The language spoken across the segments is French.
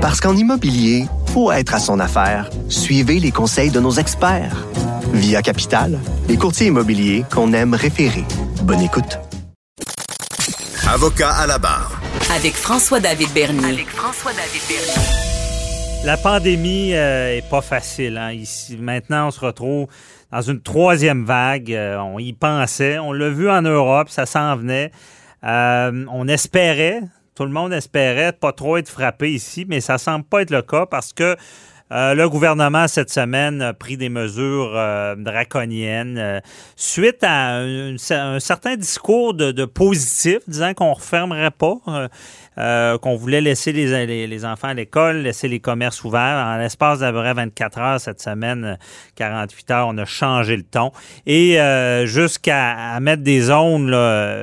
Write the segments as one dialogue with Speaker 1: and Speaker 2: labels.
Speaker 1: Parce qu'en immobilier, faut être à son affaire. Suivez les conseils de nos experts. Via Capital, les courtiers immobiliers qu'on aime référer. Bonne écoute.
Speaker 2: Avocat à la barre.
Speaker 3: Avec François-David Bernier.
Speaker 4: Avec François-David Bernier.
Speaker 5: La pandémie euh, est pas facile. Hein. Ici, maintenant, on se retrouve dans une troisième vague. Euh, on y pensait. On l'a vu en Europe, ça s'en venait. Euh, on espérait, tout le monde espérait pas trop être frappé ici, mais ça semble pas être le cas parce que euh, le gouvernement, cette semaine, a pris des mesures euh, draconiennes euh, suite à un, certain discours de, positif, disant qu'on ne refermerait pas. Euh, qu'on voulait laisser les, les, enfants à l'école, laisser les commerces ouverts. En l'espace d'à 24 heures cette semaine, 48 heures, on a changé le ton. Et euh, jusqu'à mettre des zones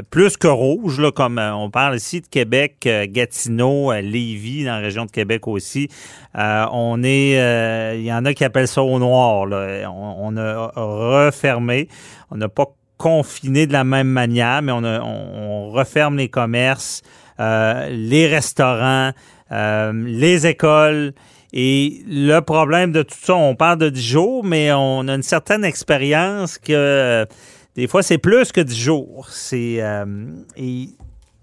Speaker 5: plus que rouges, là, comme euh, on parle ici de Québec, Gatineau, Lévis, dans la région de Québec aussi. on est, il y en a qui appellent ça au noir. Là. On, a refermé. On n'a pas confiné de la même manière, mais on, on referme les commerces. Euh, les restaurants, euh, les écoles. Et le problème de tout ça, on parle de 10 jours, mais on a une certaine expérience que euh, des fois, c'est plus que 10 jours. C'est, il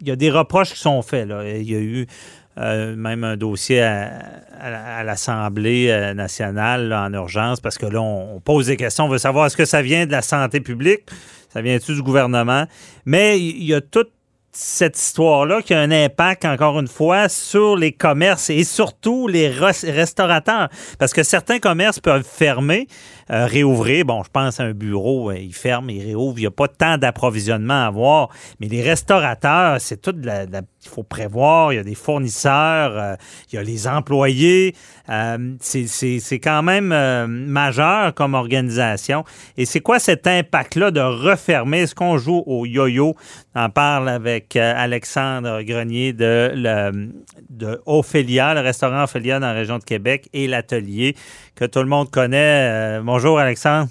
Speaker 5: y a des reproches qui sont faits. Là. Il y a eu même un dossier à, l'Assemblée nationale en urgence parce que là, on, pose des questions. On veut savoir est-ce que ça vient de la santé publique, ça vient-tu du gouvernement? Mais il y a tout cette histoire-là qui a un impact, encore une fois, sur les commerces et surtout les restaurateurs. Parce que certains commerces peuvent fermer, euh, réouvrir. Bon, je pense à un bureau, euh, il ferme, il réouvre. Il n'y a pas tant d'approvisionnement à avoir. Mais les restaurateurs, c'est tout de il faut prévoir. Il y a des fournisseurs, euh, il y a les employés. c'est quand même majeur comme organisation. Et c'est quoi cet impact-là de refermer? Est-ce qu'on joue au yo-yo? On en parle avec Alexandre Grenier de, le, de Ophélia, le restaurant Ophélia dans la région de Québec et l'atelier que tout le monde connaît. Bonjour, Alexandre.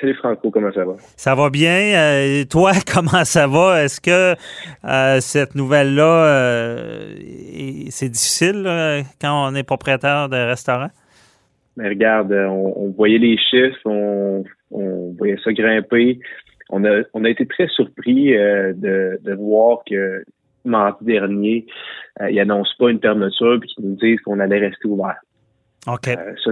Speaker 6: Salut Franco, comment ça va?
Speaker 5: Ça va bien? Euh, toi, comment ça va? Est-ce que euh, cette nouvelle-là, euh, c'est difficile quand on est propriétaire de restaurant?
Speaker 6: Mais regarde, on, voyait les chiffres, on, voyait ça grimper. On a, on a été très surpris de, de voir que mardi dernier, ils n'annoncent pas une fermeture puis qu'ils nous disent qu'on allait rester ouvert.
Speaker 5: Okay.
Speaker 6: Euh, ça,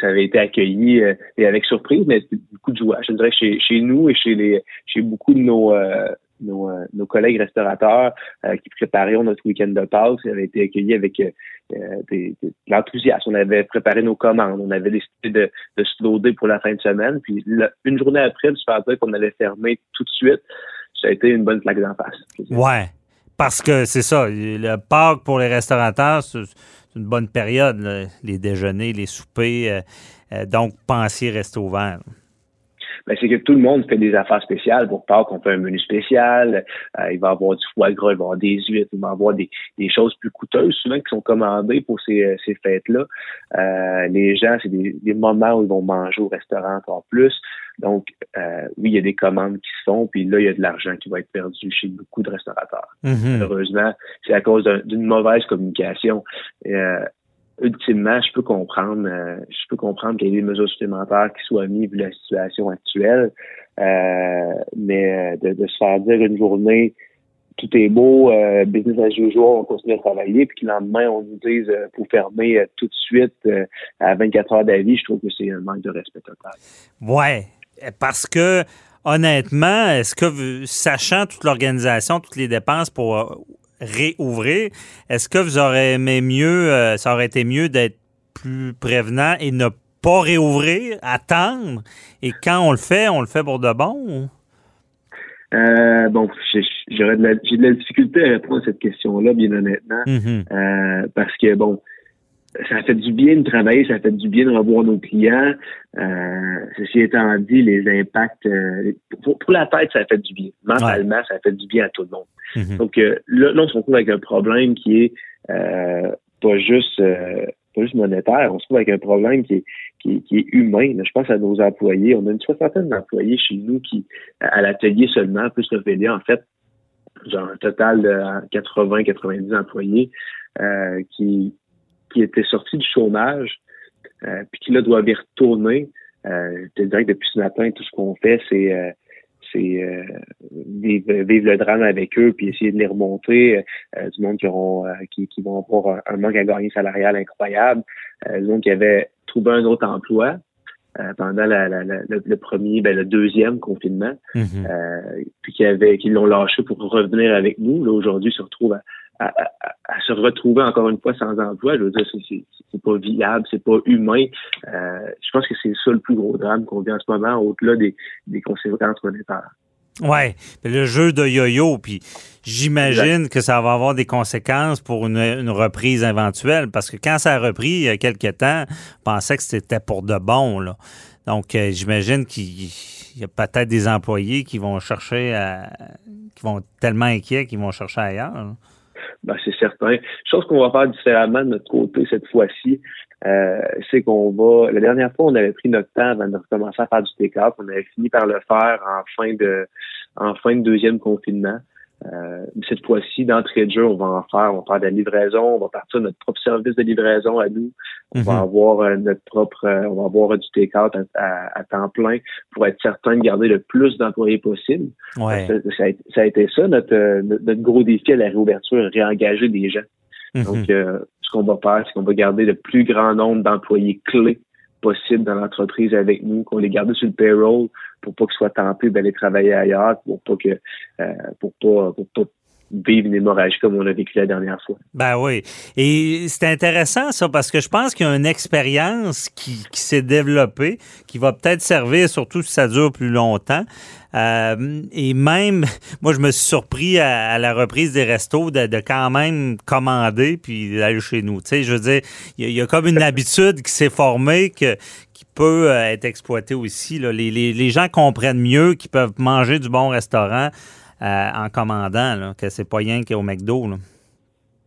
Speaker 6: ça, avait été accueilli euh, et avec surprise, mais beaucoup de joie. Je dirais chez, chez nous et chez les chez beaucoup de nos euh, nos, nos, collègues restaurateurs qui préparaient notre week-end de Pâques, avait été accueilli avec de l'enthousiasme. On avait préparé nos commandes, on avait décidé de, se loader pour la fin de semaine. Puis une journée après, faire dire qu'on allait fermer tout de suite, ça a été une bonne plaque d'en face.
Speaker 5: Ouais, parce que c'est ça, le Pâques pour les restaurateurs, c'est une bonne période, les déjeuners, les soupers. Euh, euh, donc, pensez rester ouvert.
Speaker 6: Ben, c'est que tout le monde fait des affaires spéciales. Pour Pâques, qu'on fait un menu spécial. Euh, il va y avoir du foie gras, il va y avoir des huîtres, il va y avoir des, choses plus coûteuses, souvent qui sont commandées pour ces, ces fêtes-là. les gens, c'est des, des, moments où ils vont manger au restaurant encore plus. Donc, euh, oui, il y a des commandes qui se font, puis là, il y a de l'argent qui va être perdu chez beaucoup de restaurateurs.
Speaker 5: Mhm.
Speaker 6: Malheureusement, c'est à cause d'une mauvaise communication. Euh, ultimement, je peux comprendre, euh, je peux comprendre qu'il y ait des mesures supplémentaires qui soient mises vu la situation actuelle, mais de, se faire dire une journée tout est beau, business as usual, on continue à travailler, puis que le lendemain, on nous dise pour fermer tout de suite à 24 heures d'avis, je trouve que c'est un manque de respect total.
Speaker 5: Ouais, parce que, honnêtement, est-ce que, sachant toute l'organisation, toutes les dépenses pour euh, réouvrir, est-ce que vous aurez aimé mieux, euh, ça aurait été mieux d'être plus prévenant et ne pas réouvrir, attendre, et quand on le fait, on le fait pour de bon?
Speaker 6: Euh, bon, j'aurais de la, j'ai de la difficulté à répondre à cette question-là, bien honnêtement,
Speaker 5: mm-hmm.
Speaker 6: parce que bon, ça fait du bien de travailler, ça fait du bien de revoir nos clients. Euh, ceci étant dit, les impacts euh, pour, la tête, ça fait du bien. Mentalement, ça fait du bien à tout le monde.
Speaker 5: Mm-hmm.
Speaker 6: Donc euh, là, on se retrouve avec un problème qui est euh, pas juste pas juste monétaire, on se trouve avec un problème qui est qui, est humain. Je pense à nos employés. On a une soixantaine d'employés chez nous qui, à l'atelier seulement, plus le en fait, genre un total de 80-90 employés qui qui étaient sortis du chômage, puis qui là doivent y retourner. je te dirais que depuis ce matin, tout ce qu'on fait, c'est c'est euh, vivre, le drame avec eux puis essayer de les remonter. Euh, du monde qui auront euh, qui, qui, vont avoir un, manque à gagner salarial incroyable. du monde qui avait trouvé un autre emploi. pendant la, le, premier, ben, le deuxième confinement, mm-hmm. puis qui avait, qui l'ont lâché pour revenir avec nous. Là, aujourd'hui, se retrouve à, à, se retrouver encore une fois sans emploi. Je veux dire, c'est pas viable, c'est pas humain. je pense que c'est ça le plus gros drame qu'on vit en ce moment, au-delà des, des conséquences monétaires.
Speaker 5: Ouais, le jeu de yo-yo, puis j'imagine que ça va avoir des conséquences pour une, reprise éventuelle, parce que quand ça a repris il y a quelques temps, on pensait que c'était pour de bon, là. Donc, euh, j'imagine qu'il y a peut-être des employés qui vont chercher, à, qui vont être tellement inquiets qu'ils vont chercher ailleurs.
Speaker 6: Ben, c'est certain. Chose qu'on va faire différemment de notre côté cette fois-ci, euh, c'est qu'on va. La dernière fois, on avait pris notre temps avant de recommencer à faire du take-up. On avait fini par le faire en fin de en fin de deuxième confinement. Euh, cette fois-ci, d'entrée de jeu, on va en faire, on va faire de la livraison, on va partir de notre propre service de livraison à nous. On va mhm. avoir euh, notre propre, euh, on va avoir du take-out à, temps plein pour être certain de garder le plus d'employés possible.
Speaker 5: Ouais.
Speaker 6: Ça, a, été ça notre, notre, gros défi à la réouverture, réengager des gens. Mhm. Donc, ce qu'on va faire, c'est qu'on va garder le plus grand nombre d'employés clés possible dans l'entreprise avec nous, qu'on les garde sur le payroll pour pas qu'ils soient tentés d'aller travailler ailleurs, pour pas que euh, pour pas pour pas vivre une hémorragie comme on a vécu la dernière fois.
Speaker 5: Ben oui. Et c'est intéressant ça parce que je pense qu'il y a une expérience qui, s'est développée qui va peut-être servir, surtout si ça dure plus longtemps. Euh, et même, moi, je me suis surpris à, la reprise des restos de, quand même commander puis d'aller chez nous. Tu sais, je veux dire, il y, a comme une habitude qui s'est formée qui peut euh, être exploitée aussi. Les, les, gens comprennent mieux qu'ils peuvent manger du bon restaurant en commandant, là, que c'est pas rien qu'au McDo. Là.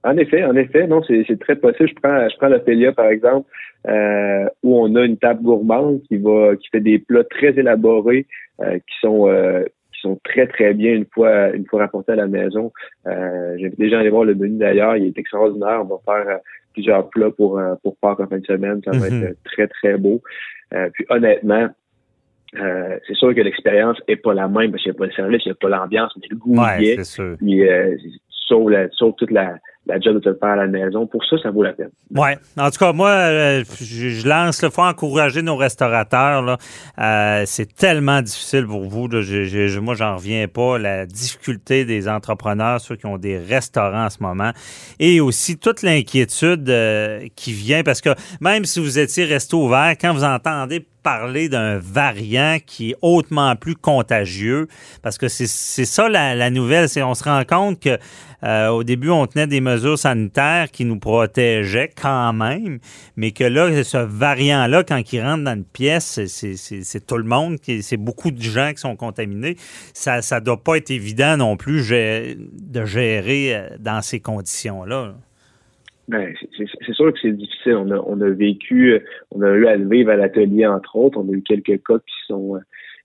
Speaker 6: En effet, en effet, non, c'est très possible. Je prends, je prends par exemple, euh, où on a une table gourmande qui va, qui fait des plats très élaborés, euh, qui sont, qui sont très très bien une fois, une fois rapportés à la maison. J'ai déjà allé voir le menu d'ailleurs, il est extraordinaire. On va faire plusieurs plats pour pour Pâques en fin de semaine, ça va mm-hmm. être très très beau. puis honnêtement, euh, c'est sûr que l'expérience est pas la même parce qu'il n'y a pas le service, il n'y a pas l'ambiance, mais le goût
Speaker 5: ouais,
Speaker 6: y est.
Speaker 5: Sûr.
Speaker 6: Puis, euh, sauf, la, sauf toute la, la job de te le faire à la maison. Pour ça, ça vaut la peine.
Speaker 5: Oui. En tout cas, moi, euh, je, lance le faut encourager nos restaurateurs. Là. Euh, c'est tellement difficile pour vous. Là. Je, moi, j'en reviens pas. La difficulté des entrepreneurs, ceux qui ont des restaurants en ce moment, et aussi toute l'inquiétude euh, qui vient parce que même si vous étiez resto ouvert, quand vous entendez parler d'un variant qui est hautement plus contagieux, parce que c'est ça la, nouvelle, c'est on se rend compte que euh, au début, on tenait des mesures sanitaires qui nous protégeaient quand même, mais que là, ce variant-là, quand il rentre dans une pièce, c'est tout le monde, c'est beaucoup de gens qui sont contaminés. Ça ne doit pas être évident non plus de gérer euh, dans ces conditions-là.
Speaker 6: Ben, c'est sûr que c'est difficile. On a, on a vécu, on a eu à le vivre à l'atelier, entre autres. On a eu quelques cas qui sont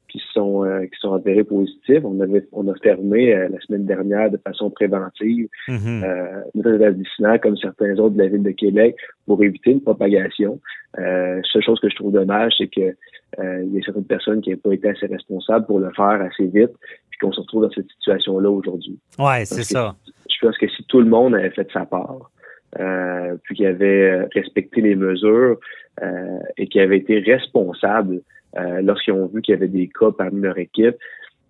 Speaker 6: qui sont euh, qui sont avérés positifs. On avait on a fermé euh, la semaine dernière de façon préventive mm -hmm. comme certains autres de la ville de Québec pour éviter une propagation. Euh, seule chose que je trouve dommage, c'est que euh, il y a certaines personnes qui n'ont pas été assez responsables pour le faire assez vite, puis qu'on se retrouve dans cette situation-là aujourd'hui.
Speaker 5: Ouais, c'est ça.
Speaker 6: Je pense que si tout le monde avait fait sa part, euh, puis qu'il avait respecté les mesures et qu'il avait été responsable euh, lorsqu'ils ont vu qu'il y avait des cas parmi leur équipe.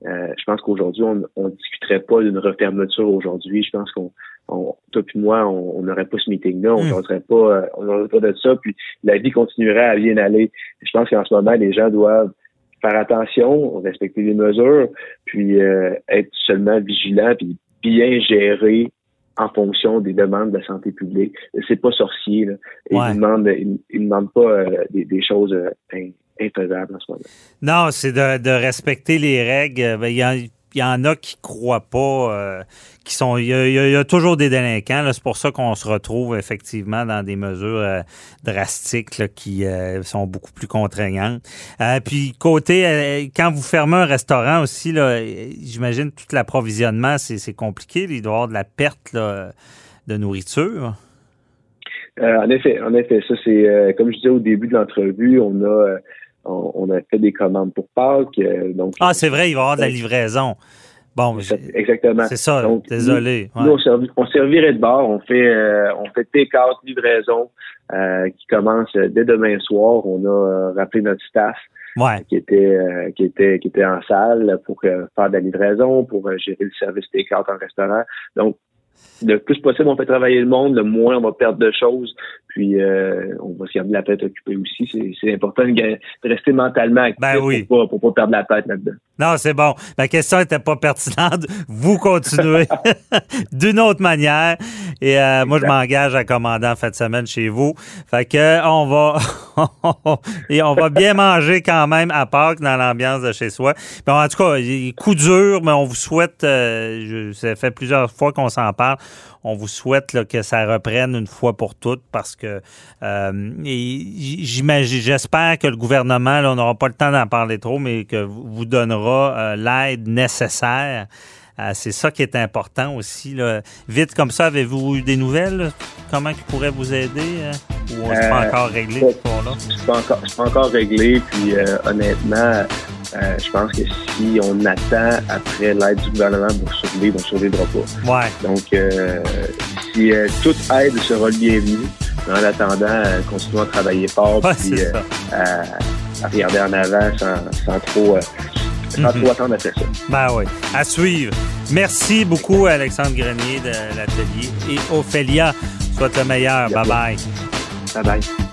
Speaker 6: Euh, je pense qu'aujourd'hui, on ne discuterait pas d'une refermeture aujourd'hui. Je pense qu'on, toi et moi, on n'aurait pas ce meeting-là, on n'aurait hmm. pas, euh, on n'aurait pas de ça, puis la vie continuerait à bien aller. Je pense qu'en ce moment, les gens doivent faire attention, respecter les mesures, puis être seulement vigilants, puis bien gérer en fonction des demandes de la santé publique. C'est pas sorcier. Là. Ils ne demandent, ils, demandent pas des, choses infaisable en ce moment.
Speaker 5: Non, c'est de, respecter les règles. Ben, il y, en, a qui croient pas, euh, qui sont. Il y, a, toujours des délinquants. C'est pour ça qu'on se retrouve effectivement dans des mesures euh, drastiques qui euh, sont beaucoup plus contraignantes. puis côté, quand vous fermez un restaurant aussi, j'imagine tout l'approvisionnement, c'est compliqué. Il doit y avoir de la perte de nourriture.
Speaker 6: en effet, en effet, ça c'est comme je disais au début de l'entrevue, on a on, a fait des commandes pour Pâques. donc
Speaker 5: ah, c'est vrai, il va y avoir de la livraison. Bon,
Speaker 6: exactement.
Speaker 5: C'est ça. désolé.
Speaker 6: Nous, on, servirait de bord. On fait on fait take-out livraison qui commence dès demain soir. On a rappelé notre staff qui était qui était qui était en salle pour faire de la livraison, pour gérer le service take-out en restaurant. Donc le plus possible, on fait travailler le monde, le moins on va perdre de choses. Puis euh, on va se garder la tête occupée aussi. C'est important de, rester mentalement actif ben pour, pas, pas perdre la tête là-dedans.
Speaker 5: Non, c'est bon. Ma question n'était pas pertinente. Vous continuez d'une autre manière. Et euh, moi, je m'engage à commander en fin de semaine chez vous. Fait que on va et on va bien manger quand même à Pâques dans l'ambiance de chez soi. Bon, en tout cas, coup dur, mais on vous souhaite. Euh, ça fait plusieurs fois qu'on s'en parle on vous souhaite que ça reprenne une fois pour toutes parce que euh, j'imagine, j'espère que le gouvernement, on n'aura pas le temps d'en parler trop, mais que vous donnera euh, l'aide nécessaire. Euh, c'est ça qui est important aussi. Vite comme ça, avez-vous eu des nouvelles? Comment ils pourraient vous aider? ou c'est pas encore réglé ce
Speaker 6: là C'est pas encore, pas encore réglé. Puis honnêtement, euh, je pense que si on attend après l'aide du gouvernement pour survivre, on ne survivra pas.
Speaker 5: Ouais.
Speaker 6: Donc, euh, si euh, toute aide sera bienvenue, en attendant, continuons à travailler fort puis à, regarder en avant sans, trop. mhm. trop attendre après ça.
Speaker 5: Ben oui. À suivre. Merci beaucoup, Alexandre Grenier de l'Atelier et Ophélia. Soit le meilleur. Bye bye.
Speaker 6: Bye bye.